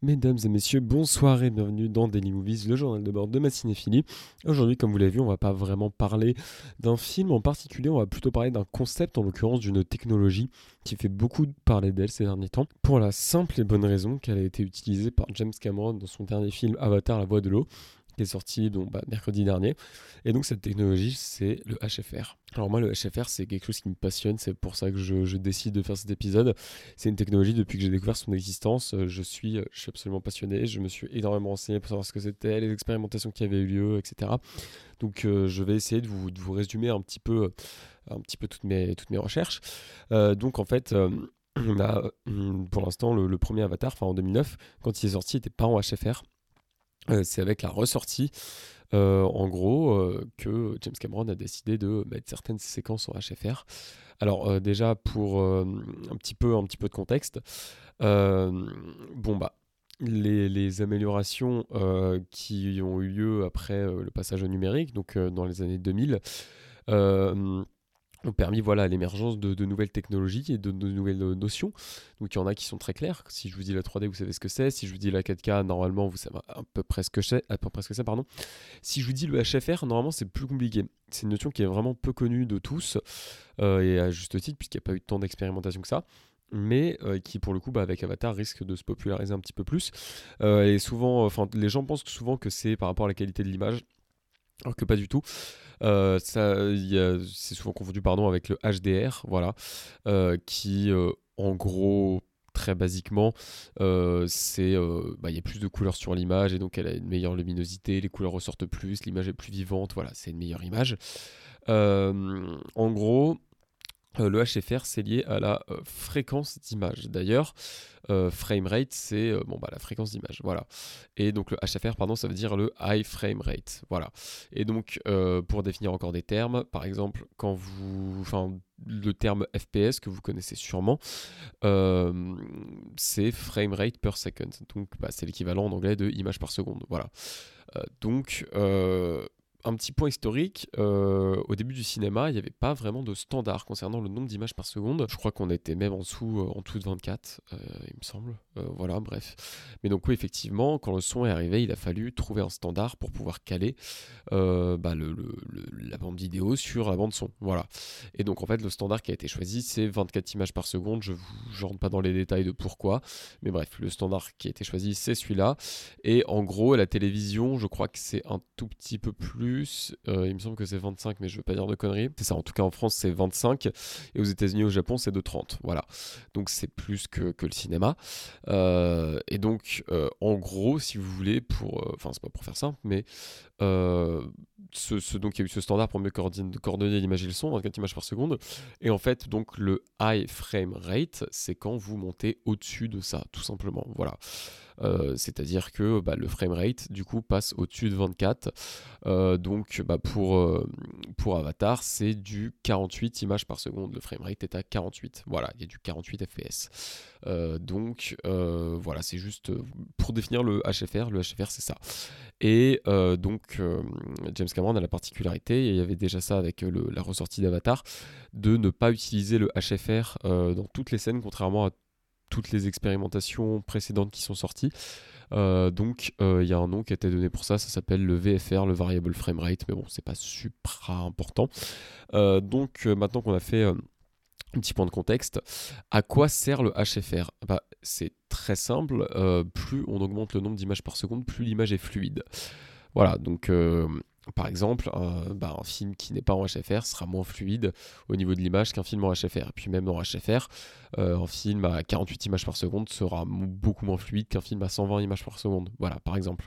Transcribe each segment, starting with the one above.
Mesdames et messieurs, bonsoir et bienvenue dans Daily Movies, le journal de bord de ma cinéphilie. Aujourd'hui, comme vous l'avez vu, on va pas vraiment parler d'un film en particulier, on va plutôt parler d'un concept, en l'occurrence d'une technologie qui fait beaucoup parler d'elle ces derniers temps, pour la simple et bonne raison qu'elle a été utilisée par James Cameron dans son dernier film Avatar, la voix de l'eau, est sorti donc, bah, mercredi dernier. Et donc cette technologie, c'est le HFR. Alors moi, le HFR, c'est quelque chose qui me passionne, c'est pour ça que je, décide de faire cet épisode. C'est une technologie, depuis que j'ai découvert son existence, euh, je suis, euh, je suis absolument passionné, je me suis énormément renseigné pour savoir ce que c'était, les expérimentations qui avaient eu lieu, etc. Donc euh, je vais essayer de vous, de vous, résumer un petit peu, un petit peu toutes, mes, toutes mes recherches. donc en fait... on a pour l'instant le, premier Avatar, en 2009, quand il est sorti, il n'était pas en HFR. Euh, c'est avec la ressortie, euh, en gros, euh, que James Cameron a décidé de mettre certaines séquences en HFR. Alors déjà pour un petit peu un petit peu de contexte, bon bah les, les améliorations qui ont eu lieu après le passage au numérique, donc dans les années 2000 ont permis voilà l'émergence de, nouvelles technologies et de, nouvelles euh, notions. Donc il y en a qui sont très claires. Si je vous dis la 3D, vous savez ce que c'est. Si je vous dis la 4K, normalement, vous savez à peu près ce que c'est. À peu près ce que c'est pardon. Si je vous dis le HFR, normalement, c'est plus compliqué. C'est une notion qui est vraiment peu connue de tous euh, et à juste titre puisqu'il n'y a pas eu tant d'expérimentation que ça mais euh, qui pour le coup bah, avec Avatar risque de se populariser un petit peu plus. et souvent, enfin les gens pensent souvent que c'est par rapport à la qualité de l'image, alors que pas du tout. Euh, c'est souvent confondu pardon, avec le HDR, voilà, euh, qui euh, en gros très basiquement, bah, il y a plus de couleurs sur l'image et donc elle a une meilleure luminosité, les couleurs ressortent plus, l'image est plus vivante, voilà, c'est une meilleure image. en gros, le HFR, c'est lié à la euh, fréquence d'image. D'ailleurs, euh, frame rate, c'est bon, bah, la fréquence d'image. Voilà. Et donc, le HFR, pardon, ça veut dire le high frame rate. Voilà. Et donc, pour définir encore des termes, par exemple, quand vous. Enfin, le terme FPS que vous connaissez sûrement, c'est frame rate per second. Donc, bah, c'est l'équivalent en anglais de image par seconde. Voilà. donc, un petit point historique, euh, au début du cinéma, il n'y avait pas vraiment de standard concernant le nombre d'images par seconde. Je crois qu'on était même en dessous, euh, en dessous de 24, euh, il me semble. voilà, bref. Mais donc oui, effectivement, quand le son est arrivé, il a fallu trouver un standard pour pouvoir caler bah, la bande vidéo sur la bande son. Voilà. Et donc en fait, le standard qui a été choisi, c'est 24 images par seconde. Je ne rentre pas dans les détails de pourquoi. Mais bref, le standard qui a été choisi, c'est celui-là. Et en gros, la télévision, je crois que c'est un tout petit peu plus euh, il me semble que c'est 25, mais je veux pas dire de conneries. C'est ça, en tout cas en France c'est 25, et aux États-Unis, au Japon c'est de 30. Voilà. Donc c'est plus que, le cinéma. Euh, et donc, euh, en gros, si vous voulez, pour. Enfin, c'est pas pour faire simple, mais. Ce, donc il y a eu ce standard pour mieux coordonner, l'image et le son, 24 images par seconde. Et en fait, donc le high frame rate, c'est quand vous montez au-dessus de ça, tout simplement. Voilà. Euh, c'est-à-dire que bah, le framerate du coup passe au-dessus de 24. Euh, donc bah, pour, euh, pour Avatar, c'est du 48 images par seconde. Le framerate est à 48. Voilà, il y a du 48 fps. donc voilà, c'est juste pour définir le HFR. Le HFR, c'est ça. Et donc, James Cameron a la particularité, il y avait déjà ça avec la ressortie d'Avatar, de ne pas utiliser le HFR dans toutes les scènes, contrairement à toutes les expérimentations précédentes qui sont sorties. Euh, donc euh, il y a un nom qui a été donné pour ça, ça s'appelle le VFR, le Variable Frame Rate, mais bon, c'est pas super important. Euh, donc maintenant qu'on a fait un petit point de contexte, à quoi sert le HFR bah, C'est très simple, plus on augmente le nombre d'images par seconde, plus l'image est fluide. Voilà, donc par exemple, bah, un, film qui n'est pas en HFR sera moins fluide au niveau de l'image qu'un film en HFR. Et puis même dans HFR, euh, un film à 48 images par seconde sera beaucoup moins fluide qu'un film à 120 images par seconde. Voilà, par exemple.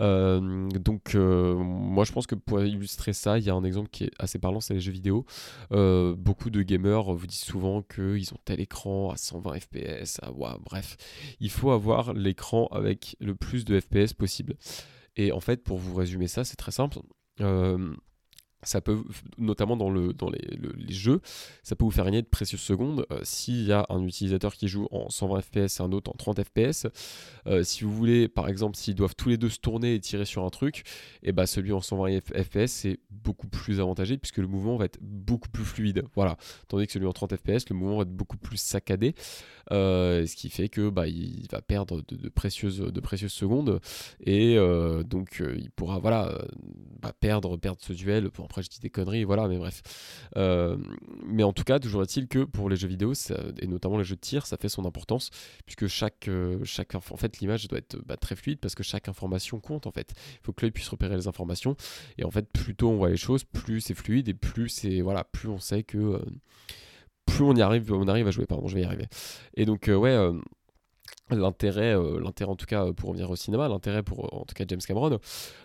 Euh, donc euh, moi je pense que pour illustrer ça, il y a un exemple qui est assez parlant, c'est les jeux vidéo. beaucoup de gamers vous disent souvent qu'ils ont tel écran à 120 fps, bref, il faut avoir l'écran avec le plus de fps possible. Et en fait, pour vous résumer ça, c'est très simple. Euh, ça peut, notamment dans, le, dans les, jeux, ça peut vous faire gagner de précieuses secondes. Euh, s'il y a un utilisateur qui joue en 120 fps et un autre en 30 fps, euh, si vous voulez, par exemple, s'ils doivent tous les deux se tourner et tirer sur un truc, et eh bah celui en 120 fps c'est beaucoup plus avantagé puisque le mouvement va être beaucoup plus fluide. Voilà. Tandis que celui en 30 fps, le mouvement va être beaucoup plus saccadé, euh, ce qui fait que bah, il va perdre de, précieuses, de précieuses secondes et donc il pourra voilà, bah, perdre, perdre ce duel. Pour après je dis des conneries, voilà, mais bref. Euh, mais en tout cas, toujours est-il que pour les jeux vidéo, et notamment les jeux de tir, ça fait son importance, puisque chaque, euh, chaque en fait, l'image doit être bah, très fluide, parce que chaque information compte, en fait. Il faut que l'œil puisse repérer les informations, et en fait, plus tôt on voit les choses, plus c'est fluide, et plus c'est, voilà, plus on sait que... Euh, plus on y arrive, on arrive à jouer, pardon, je vais y arriver. Et donc, ouais l'intérêt euh, l'intérêt en tout cas pour revenir au cinéma l'intérêt pour en tout cas James Cameron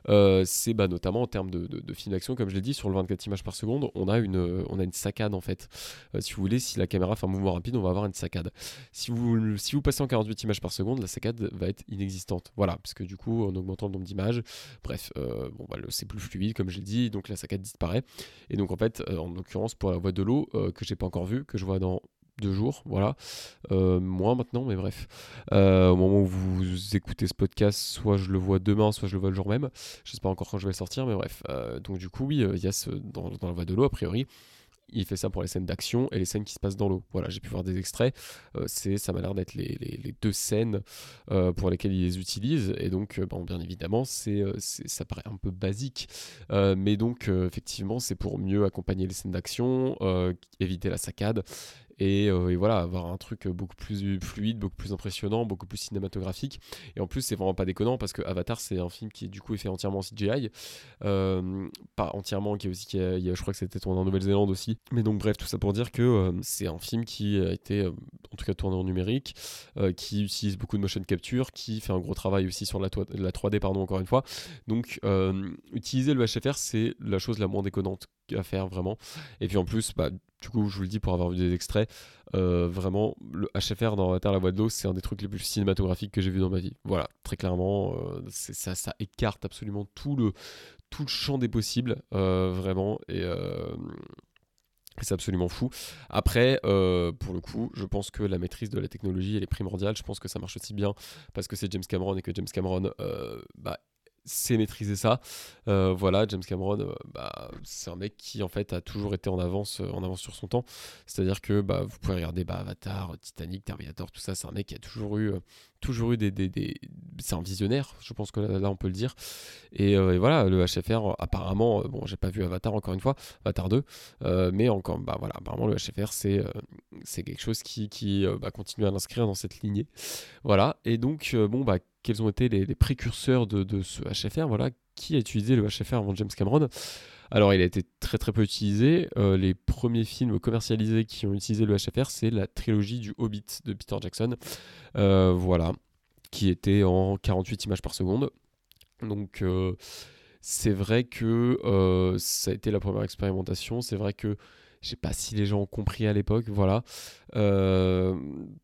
euh, c'est bah, notamment en termes de, de, film d'action comme je l'ai dit sur le 24 images par seconde on a une on a une saccade en fait. Euh, si vous voulez si la caméra fait un mouvement rapide on va avoir une saccade. Si vous si vous passez en 48 images par seconde la saccade va être inexistante. Voilà parce que du coup en augmentant le nombre d'images bref bah, c'est plus fluide comme je l'ai dit donc la saccade disparaît. Et donc en fait en l'occurrence pour la voie de l'eau que j'ai pas encore vue que je vois dans deux jours, voilà. Euh, moins maintenant, mais bref. Euh, au moment où vous écoutez ce podcast, soit je le vois demain, soit je le vois le jour même. Je sais pas encore quand je vais le sortir, mais bref. Euh, donc du coup, oui, il y a ce, dans, dans la voie de l'eau, a priori, il fait ça pour les scènes d'action et les scènes qui se passent dans l'eau. Voilà, j'ai pu voir des extraits. C'est, ça m'a l'air d'être les, les, deux scènes pour lesquelles il les utilise. Et donc, bon, bien évidemment, c'est, ça paraît un peu basique. mais donc, effectivement, c'est pour mieux accompagner les scènes d'action, éviter la saccade euh, et, voilà, avoir un truc beaucoup plus fluide, beaucoup plus impressionnant, beaucoup plus cinématographique. Et en plus, c'est vraiment pas déconnant parce que Avatar, c'est un film qui du coup est fait entièrement en CGI. Euh, pas entièrement, qui est aussi, qui je crois que c'était tourné en Nouvelle-Zélande aussi. Mais donc, bref, tout ça pour dire que euh, c'est un film qui a été, en tout cas, tourné en numérique, qui utilise beaucoup de motion capture, qui fait un gros travail aussi sur la, la 3D, pardon, encore une fois. Donc, utiliser le HFR, c'est la chose la moins déconnante à faire vraiment. Et puis en plus, bah, du coup, je vous le dis pour avoir vu des extraits, euh, vraiment, le HFR dans Terre la voie de l'eau, c'est un des trucs les plus cinématographiques que j'ai vu dans ma vie. Voilà, très clairement, euh, ça, ça écarte absolument tout le, tout champ des possibles, euh, vraiment. Et. c'est absolument fou. Après, pour le coup, je pense que la maîtrise de la technologie, elle est primordiale. Je pense que ça marche aussi bien parce que c'est James Cameron et que James Cameron, bah, c'est maîtriser ça. Euh, voilà, James Cameron, euh, bah, c'est un mec qui en fait a toujours été en avance, euh, en avance sur son temps. C'est-à-dire que bah, vous pouvez regarder bah, Avatar, Titanic, Terminator, tout ça. C'est un mec qui a toujours eu, toujours eu des, des, c'est un visionnaire. Je pense que là, on peut le dire. Et, voilà, le HFR, apparemment, bon, j'ai pas vu Avatar encore une fois, Avatar 2, mais encore, bah voilà, apparemment le HFR c'est quelque chose qui, qui bah, continue à l'inscrire dans cette lignée. Voilà. Et donc bon bah quels ont été les, précurseurs de, ce HFR. Voilà, qui a utilisé le HFR avant James Cameron? Alors, il a été très très peu utilisé. Euh, les premiers films commercialisés qui ont utilisé le HFR, c'est la trilogie du Hobbit de Peter Jackson. Euh, voilà, qui était en 48 images par seconde. Donc, euh, c'est vrai que ça a été la première expérimentation. C'est vrai que je sais pas si les gens ont compris à l'époque, voilà. Euh,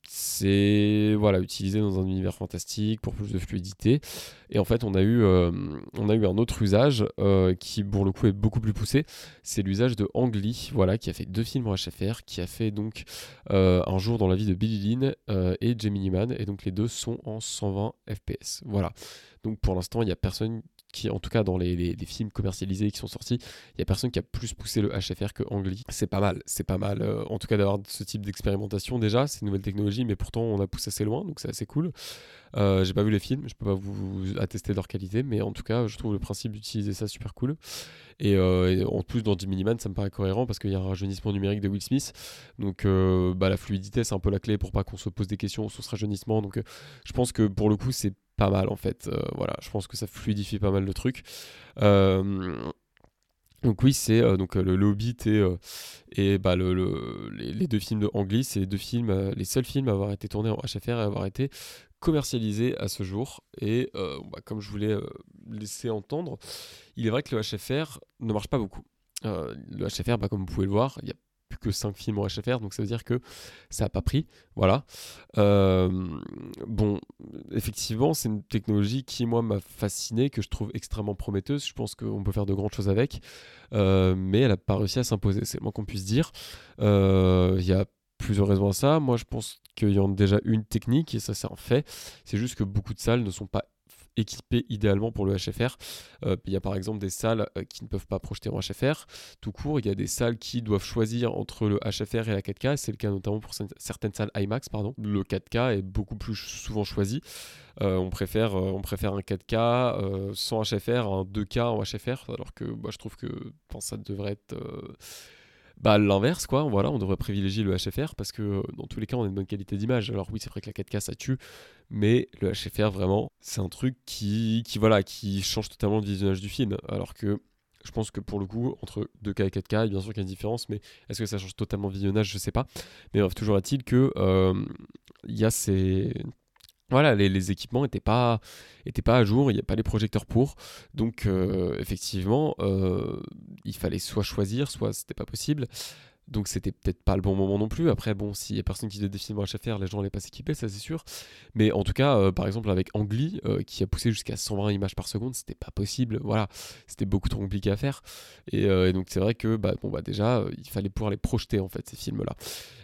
c'est voilà, utilisé dans un univers fantastique pour plus de fluidité. Et en fait, on a eu, euh, on a eu un autre usage euh, qui, pour le coup, est beaucoup plus poussé. C'est l'usage de Ang Lee, voilà, qui a fait deux films en HFR, qui a fait donc Un jour dans la vie de Billy Lynn et Jamie Newman. Et donc, les deux sont en 120 FPS. Voilà. Donc, pour l'instant, il n'y a personne qui, en tout cas dans les, films commercialisés qui sont sortis, il n'y a personne qui a plus poussé le HFR que Ang. C'est pas mal, c'est pas mal. Euh, en tout cas d'avoir ce type d'expérimentation déjà, c'est une nouvelle technologie, mais pourtant on a poussé assez loin, donc c'est assez cool. Euh, j'ai pas vu les films, je peux pas vous attester de leur qualité, mais en tout cas je trouve le principe d'utiliser ça super cool. Et, euh, en plus dans Jimmy Man, ça me paraît cohérent parce qu'il y a un rajeunissement numérique de Will Smith, donc bah, la fluidité c'est un peu la clé pour pas qu'on se pose des questions sur ce rajeunissement. Donc je pense que pour le coup c'est pas mal en fait. Euh, voilà, je pense que ça fluidifie pas mal de trucs. Euh, donc oui, c'est euh, donc le, Hobbit et, et bah, le, les, deux films de Anglis, c'est les deux films, les seuls films à avoir été tournés en HFR et à avoir été commercialisés à ce jour. Et bah, comme je voulais laisser entendre, il est vrai que le HFR ne marche pas beaucoup. le HFR, bah, comme vous pouvez le voir, il y a que 5 films en HFR, donc ça veut dire que ça n'a pas pris. Voilà. Euh, bon, effectivement, c'est une technologie qui, moi, m'a fasciné, que je trouve extrêmement prometteuse. Je pense qu'on peut faire de grandes choses avec, euh, mais elle n'a pas réussi à s'imposer, c'est moins qu'on puisse dire. Euh, il y a plusieurs raisons à ça. Moi, je pense qu'il y en a déjà une technique, et ça, c'est un fait. C'est juste que beaucoup de salles ne sont pas équipés idéalement pour le HFR. Euh, il y a par exemple des salles euh, qui ne peuvent pas projeter en HFR. Tout court, il y a des salles qui doivent choisir entre le HFR et la 4K. C'est le cas notamment pour certaines salles IMAX. Pardon. Le 4K est beaucoup plus souvent choisi. Euh, on, préfère, on préfère un 4K sans HFR un 2K en HFR, alors que moi je trouve que ça devrait être bah, l'inverse, quoi. Voilà, on devrait privilégier le HFR parce que euh, dans tous les cas, on a une bonne qualité d'image. Alors oui, c'est vrai que la 4K ça tue, mais le HFR vraiment, c'est un truc qui, qui, voilà, qui change totalement le visionnage du film. Alors que je pense que pour le coup, entre 2K et 4K, bien sûr qu'il y a une différence, mais est-ce que ça change totalement le visionnage? Je sais pas. Mais bref, toujours est-il que euh, il y a ces voilà, les, équipements n'étaient pas, à jour, il n'y a pas les projecteurs pour. Donc, euh, effectivement, euh, il fallait soit choisir, soit c'était pas possible. Donc, c'était peut-être pas le bon moment non plus. Après, bon, s'il y a personne qui films à HFR, les gens n'allaient pas s'équiper, ça c'est sûr. Mais en tout cas, euh, par exemple, avec Angly, qui a poussé jusqu'à 120 images par seconde, c'était pas possible. Voilà, c'était beaucoup trop compliqué à faire. Et, donc, c'est vrai que, bah, bon, bah, déjà, il fallait pouvoir les projeter, en fait, ces films-là.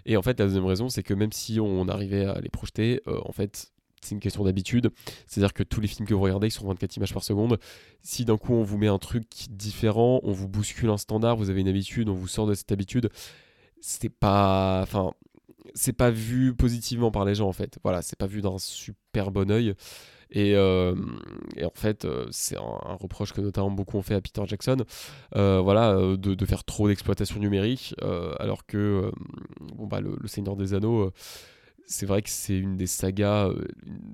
Et en fait, la deuxième raison, c'est que même si on arrivait à les projeter, en fait, c'est une question d'habitude. C'est-à-dire que tous les films que vous regardez, ils sont 24 images par seconde. Si d'un coup on vous met un truc différent, on vous bouscule un standard, vous avez une habitude, on vous sort de cette habitude, c'est pas. Enfin. C'est pas vu positivement par les gens en fait. Voilà, c'est pas vu d'un super bon oeil. Et, euh, en fait, euh, c'est un, reproche que notamment beaucoup ont fait à Peter Jackson, euh, voilà, de, faire trop d'exploitation numérique, alors que bon, bah, le, Seigneur des Anneaux, c'est vrai que c'est une des sagas euh,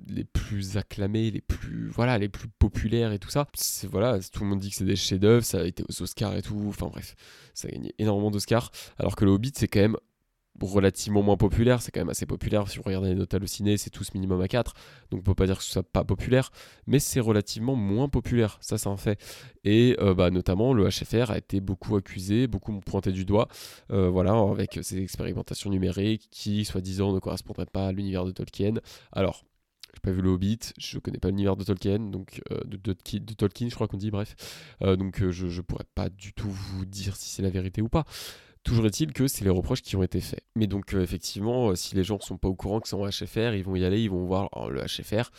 les plus acclamées, les plus voilà, les plus populaires et tout ça. Voilà, tout le monde dit que c'est des chefs-d'œuvre, ça a été aux Oscars et tout. Enfin bref, ça a gagné énormément d'Oscars. Alors que le Hobbit, c'est quand même relativement moins populaire, c'est quand même assez populaire. Si on regarde les notes hallucinées, c'est tous minimum à 4, donc on peut pas dire que ce soit pas populaire, mais c'est relativement moins populaire, ça c'est un fait. Et euh, bah, notamment le HFR a été beaucoup accusé, beaucoup pointé du doigt, euh, voilà, avec ces expérimentations numériques qui, soi-disant, ne correspondraient pas à l'univers de Tolkien. Alors, j'ai pas vu le Hobbit, je connais pas l'univers de Tolkien, donc euh, de, de, Tolkien, je crois qu'on dit, bref. donc je, je pourrais pas du tout vous dire si c'est la vérité ou pas. Toujours est-il que c'est les reproches qui ont été faits. Mais donc, euh, effectivement, euh, si les gens ne sont pas au courant que c'est en HFR, ils vont y aller, ils vont voir oh, le HFR.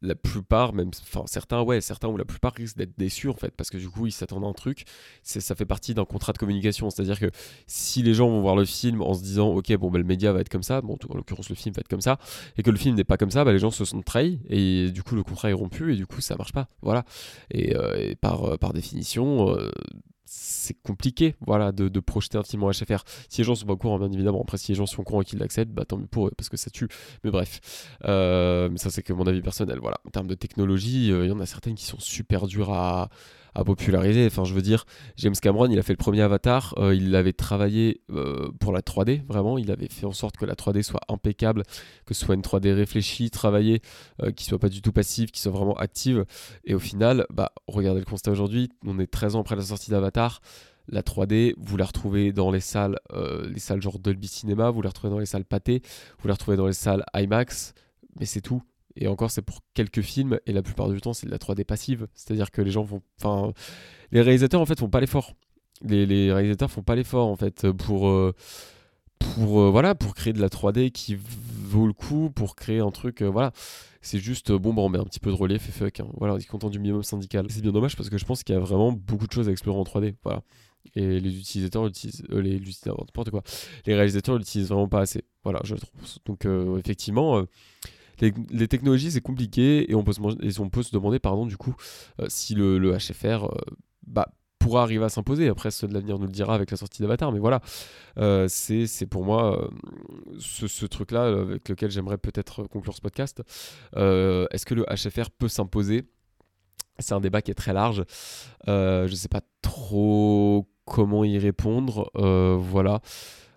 La plupart, même, enfin certains, ouais, certains ou la plupart risquent d'être déçus en fait, parce que du coup ils s'attendent à un truc. Ça fait partie d'un contrat de communication, c'est-à-dire que si les gens vont voir le film en se disant, ok, bon, bah, le média va être comme ça, bon, en l'occurrence le film va être comme ça, et que le film n'est pas comme ça, bah, les gens se sont trahis et du coup le contrat est rompu et du coup ça marche pas, voilà. Et, euh, par, par définition, c'est compliqué voilà, de, projeter un film HFR. Si les gens sont pas au courant, bien évidemment, après si les gens sont au courant et qu'ils l'acceptent, bah tant mieux pour eux, parce que ça tue. Mais bref, euh, ça c'est que mon avis personnel. Voilà. En termes de technologie, euh, il y en a certaines qui sont super dures à, à populariser. Enfin, je veux dire, James Cameron, il a fait le premier Avatar, euh, il avait travaillé euh, pour la 3D, vraiment, il avait fait en sorte que la 3D soit impeccable, que ce soit une 3D réfléchie, travaillée, euh, qui soit pas du tout passive, qui soit vraiment active. Et au final, bah, regardez le constat aujourd'hui, on est 13 ans après la sortie d'Avatar. La 3D, vous la retrouvez dans les salles, les salles genre Dolby Cinema, vous la retrouvez dans les salles Pathé, vous la retrouvez dans les salles IMAX, mais c'est tout. Et encore, c'est pour quelques films, et la plupart du temps, c'est de la 3D passive. C'est-à-dire que les gens vont. Enfin, les réalisateurs, en fait, font pas l'effort. Les, les, réalisateurs font pas l'effort, en fait, pour. Euh, pour, euh, voilà, pour créer de la 3D qui vaut le coup, pour créer un truc. Euh, voilà. C'est juste, bon, bah, on met un petit peu de relief et fuck. Hein. Voilà, on est content du minimum syndical. C'est bien dommage parce que je pense qu'il y a vraiment beaucoup de choses à explorer en 3D. Voilà. Et les utilisateurs l'utilisent. les utilisateurs, n'importe quoi. Les réalisateurs l'utilisent vraiment pas assez. Voilà, je trouve. Donc, effectivement les, technologies, c'est compliqué et on peut se, demander, pardon, du coup, euh, si le, HFR euh, bah, pourra arriver à s'imposer. Après, ce de l'avenir nous le dira avec la sortie d'Avatar, mais voilà, euh, c'est pour moi ce, truc-là avec lequel j'aimerais peut-être conclure ce podcast. Est-ce que le HFR peut s'imposer? C'est un débat qui est très large. je ne sais pas trop comment y répondre. voilà.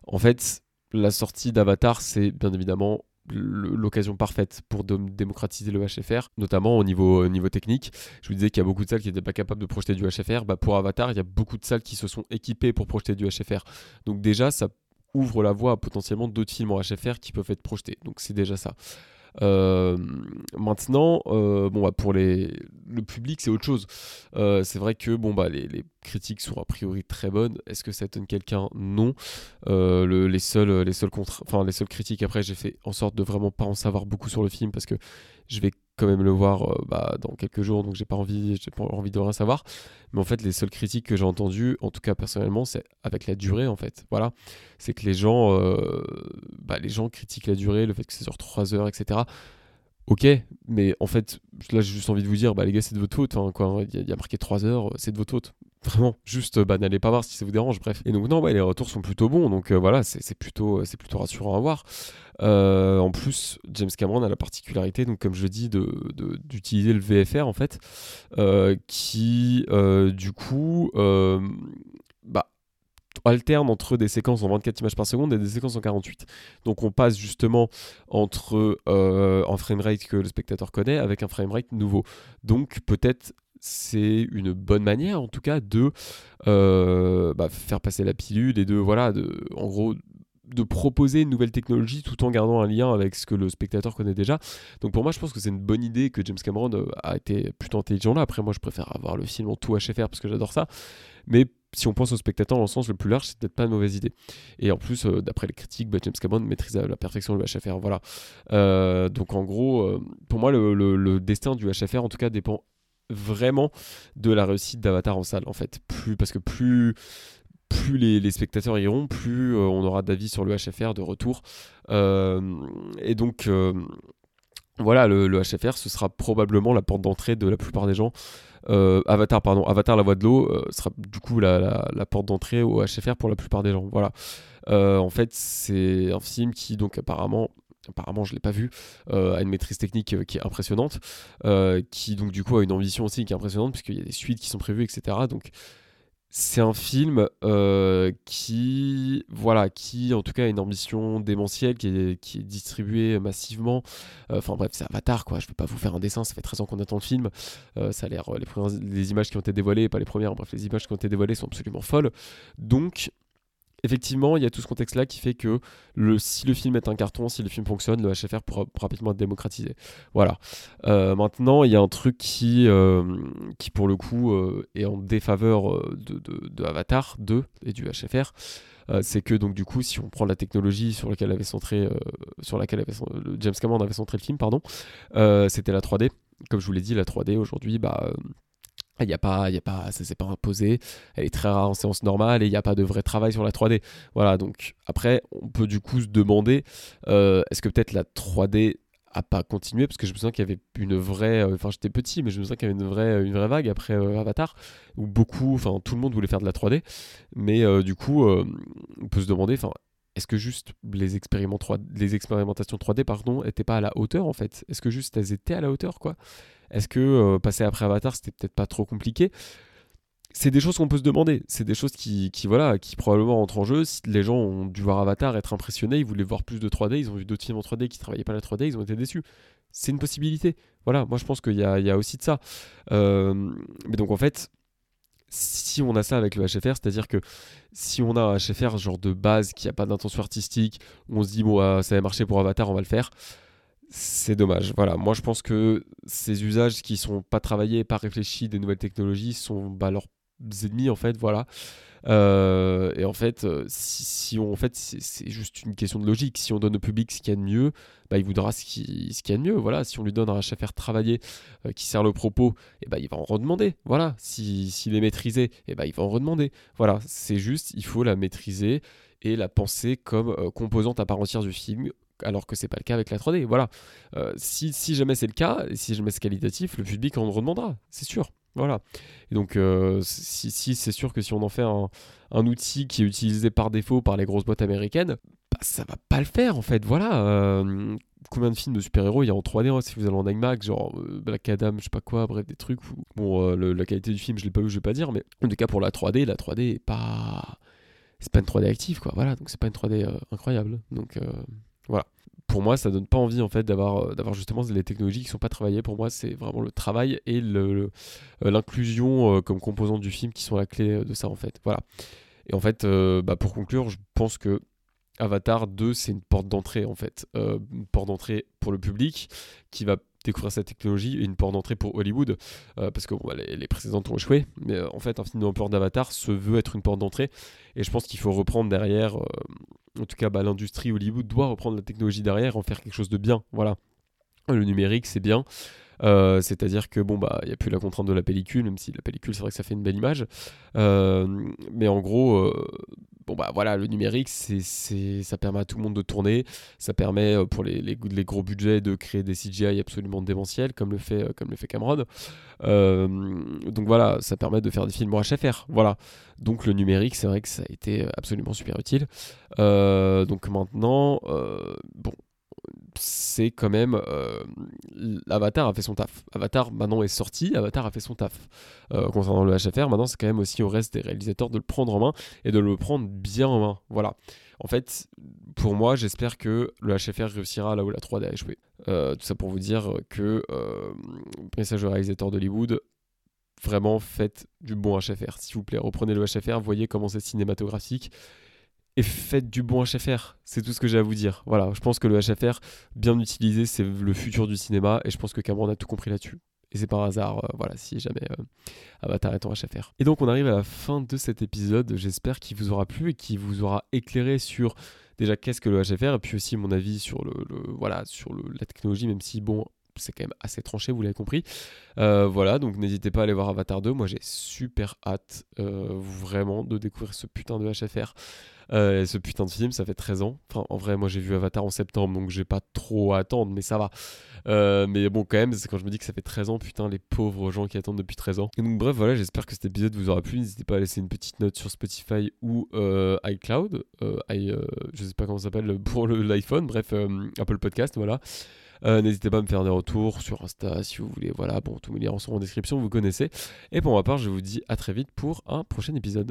En fait, la sortie d'Avatar, c'est bien évidemment l'occasion parfaite pour démocratiser le HFR, notamment au niveau, technique. Je vous disais qu'il y a beaucoup de salles qui n'étaient pas capables de projeter du HFR. Bah pour Avatar, il y a beaucoup de salles qui se sont équipées pour projeter du HFR. Donc déjà, ça ouvre la voie à potentiellement d'autres films en HFR qui peuvent être projetés. Donc c'est déjà ça. Euh, maintenant, euh, bon, bah, pour les, le public, c'est autre chose. Euh, c'est vrai que bon, bah, les, les, critiques sont a priori très bonnes. Est-ce que ça étonne quelqu'un? Non. Le, les, seuls, les, enfin, les seules critiques, après, j'ai fait en sorte de vraiment pas en savoir beaucoup sur le film parce que je vais quand même le voir euh, bah, dans quelques jours, donc j'ai pas envie, j'ai pas envie de rien savoir. Mais en fait, les seules critiques que j'ai entendues, en tout cas personnellement, c'est avec la durée en fait. Voilà, c'est que les gens, euh, bah, les gens critiquent la durée, le fait que c'est sur 3 heures, etc. Ok, mais en fait, là j'ai juste envie de vous dire, bah les gars, c'est de votre faute. Enfin, quoi, il y, a marqué 3 heures, c'est de votre faute. Vraiment, juste, bah n'allez pas voir si ça vous dérange, bref. Et donc, non, les retours sont plutôt bons, donc euh, voilà, c'est plutôt, c'est plutôt rassurant à voir. Euh, en plus, James Cameron a la particularité, donc comme je dis, d'utiliser le VFR en fait, euh, qui du coup bah, alterne entre des séquences en 24 images par seconde et des séquences en 48. Donc on passe justement entre un framerate que le spectateur connaît avec un framerate nouveau. Donc peut-être c'est une bonne manière en tout cas de bah, faire passer la pilule et de voilà de en gros de proposer une nouvelle technologie tout en gardant un lien avec ce que le spectateur connaît déjà. Donc pour moi, je pense que c'est une bonne idée que James Cameron euh, a été plutôt intelligent là. Après, moi, je préfère avoir le film en tout HFR parce que j'adore ça. Mais si on pense au spectateur dans le sens le plus large, c'est peut-être pas une mauvaise idée. Et en plus, euh, d'après les critiques, bah, James Cameron maîtrise à la perfection le HFR. Voilà. Euh, donc en gros, pour moi, le, le, destin du HFR, en tout cas, dépend vraiment de la réussite d'Avatar en salle, en fait. Plus, parce que plus plus les, spectateurs iront, plus euh, on aura d'avis sur le HFR de retour. Euh, et donc, euh, voilà, le, HFR, ce sera probablement la porte d'entrée de la plupart des gens. Avatar, pardon, Avatar, la voix de l'eau, sera du coup la, porte d'entrée au HFR pour la plupart des gens. Voilà. en fait, c'est un film qui, donc, apparemment, apparemment je l'ai pas vu, a une maîtrise technique qui est impressionnante, qui donc du coup a une ambition aussi qui est impressionnante puisqu'il y a des suites qui sont prévues, etc. Donc c'est un film euh, qui, voilà, qui en tout cas a une ambition démentielle, qui est, qui est distribué massivement. Euh, enfin bref, c'est Avatar quoi. Je vais pas vous faire un dessin, ça fait 13 ans qu'on attend le film. Euh, ça a l'air, les, les images qui ont été dévoilées, pas les premières, bref, les images qui ont été dévoilées sont absolument folles. Donc effectivement, il y a tout ce contexte-là qui fait que si le film est un carton, si le film fonctionne, le HFR pourra rapidement être démocratisé. Voilà. Euh, maintenant, il y a un truc qui, euh, qui pour le coup, euh, est en défaveur de, Avatar 2 et du HFR. c'est que donc du coup, si on prend la technologie sur laquelle avait centré, sur laquelle James Cameron avait centré le film, pardon, c'était la 3D. Comme je vous l'ai dit, la 3D aujourd'hui, bah il y a pas, y a pas, ça s'est pas imposé. Elle est très rare en séance normale et il n'y a pas de vrai travail sur la 3D. Voilà, donc après, on peut du coup se demander euh, est-ce que peut-être la 3D a pas continué? Parce que je me souviens qu'il y avait une vraie euh, enfin j'étais petit mais je me souviens qu'il y avait une vraie vraie vague après euh, Avatar où beaucoup enfin tout le monde voulait faire de la 3D mais du coup on peut se demander est-ce que juste les, les expérimentations 3D pardon étaient pas à la hauteur en fait? Est-ce que juste elles étaient à la hauteur quoi? Est-ce que euh, passer après Avatar, c'était peut-être pas trop compliqué? C'est des choses qu'on peut se demander. C'est des choses qui, voilà, qui probablement rentrent en jeu. Si les gens ont dû voir Avatar, être impressionnés, ils voulaient voir plus de 3D, ils ont vu d'autres films en 3D qui travaillaient pas la 3D, ils ont été déçus. C'est une possibilité. Voilà, moi je pense qu'il y, a, aussi de ça. Euh, mais donc en fait, si on a ça avec le HFR, c'est-à-dire que si on a un HFR genre de base qui n'a pas d'intention artistique, on se dit bon ah, ça va marcher pour Avatar, on va le faire c'est dommage. Voilà, moi je pense que ces usages qui sont pas travaillés, pas réfléchis des nouvelles technologies sont bah, leurs ennemis en fait. Voilà. Euh, et en fait, euh, si, on, en fait, c'est juste une question de logique. Si on donne au public ce qu'il y a de mieux, bah, il voudra ce qu'il y a de mieux. Voilà. Si on lui donne un HFR travaillé euh, qui sert le propos, et eh bah, il va en redemander. Voilà. S'il est maîtrisé, et eh bah, il va en redemander. Voilà. C'est juste, il faut la maîtriser et la penser comme composante à part entière du film alors que c'est pas le cas avec la 3D. Voilà. Euh, si, jamais c'est le cas, si jamais c'est qualitatif, le public en redemandera, c'est sûr. Voilà. Et donc, euh, si, c'est sûr que si on en fait un, outil qui est utilisé par défaut par les grosses boîtes américaines, bah, ça va pas le faire en fait. Voilà. Euh, combien de films de super-héros il y a en 3D hein, si vous allez en IMAX, genre Black Adam, je sais pas quoi, bref, des trucs. bon, la qualité du film, je l'ai pas vu, je vais pas dire, mais en tout cas pour la 3D, la 3D est pas. C'est pas une 3D active, quoi. Voilà, donc c'est pas une 3D incroyable. Donc. Voilà. Pour moi, ça donne pas envie en fait d'avoir euh, d'avoir justement les technologies qui sont pas travaillées. Pour moi, c'est vraiment le travail et euh, l'inclusion euh, comme composante du film qui sont la clé de ça en fait. Voilà. Et en fait, bah, pour conclure, je pense que Avatar 2, c'est une porte d'entrée en fait. une porte d'entrée pour le public qui va découvrir cette technologie et une porte d'entrée pour Hollywood parce que bah, les, précédentes ont échoué mais en fait un film d'ampleur d'Avatar se veut être une porte d'entrée et je pense qu'il faut reprendre derrière en tout cas bah, l'industrie Hollywood doit reprendre la technologie derrière en faire quelque chose de bien voilà le numérique c'est bien euh, c'est-à-dire que bon bah il n'y a plus la contrainte de la pellicule, même si la pellicule c'est vrai que ça fait une belle image. Euh, mais en gros, euh, bon bah voilà, le numérique, c'est, ça permet à tout le monde de tourner, ça permet pour les, gros budgets de créer des CGI absolument démentiels, comme le fait, comme le fait Cameron. donc voilà, ça permet de faire des films HFR. Voilà. Donc le numérique, c'est vrai que ça a été absolument super utile. donc maintenant, bon, c'est quand même euh, Avatar a fait son taf. Avatar maintenant est sorti, Avatar a fait son taf. Euh, concernant le HFR, maintenant c'est quand même aussi au reste des réalisateurs de le prendre en main et de le prendre bien en main. Voilà. En fait, pour moi, j'espère que le HFR réussira là où la 3D a échoué. Euh, tout ça pour vous dire que message aux réalisateurs d'Hollywood, vraiment faites du bon HFR. S'il vous plaît, reprenez le HFR, voyez comment c'est cinématographique et faites du bon HFR. C'est tout ce que j'ai à vous dire. Voilà, je pense que le HFR, bien utilisé, c'est le futur du cinéma et je pense que Cameron a tout compris là-dessus. Et c'est par hasard, euh, voilà, si jamais euh, Avatar est en HFR. Et donc on arrive à la fin de cet épisode. J'espère qu'il vous aura plu et qu'il vous aura éclairé sur déjà qu'est-ce que le HFR et puis aussi mon avis sur le, voilà sur la technologie, même si bon c'est quand même assez tranché, vous l'avez compris. Euh, voilà, donc n'hésitez pas à aller voir Avatar 2. Moi, j'ai super hâte, vraiment, de découvrir ce putain de HFR. Euh, ce putain de film, ça fait 13 ans. Enfin, en vrai, moi j'ai vu Avatar en septembre, donc j'ai pas trop à attendre, mais ça va. Euh, mais bon, quand même, c'est quand je me dis que ça fait 13 ans, putain, les pauvres gens qui attendent depuis 13 ans. Donc, bref, voilà, j'espère que cet épisode vous aura plu. N'hésitez pas à laisser une petite note sur Spotify ou euh, iCloud. I, je sais pas comment ça s'appelle pour l'iPhone, bref, Apple Podcast, voilà. N'hésitez pas à me faire des retours sur Insta si vous voulez. Voilà, bon, tous mes liens sont en description, vous connaissez. Et pour ma part, je vous dis à très vite pour un prochain épisode.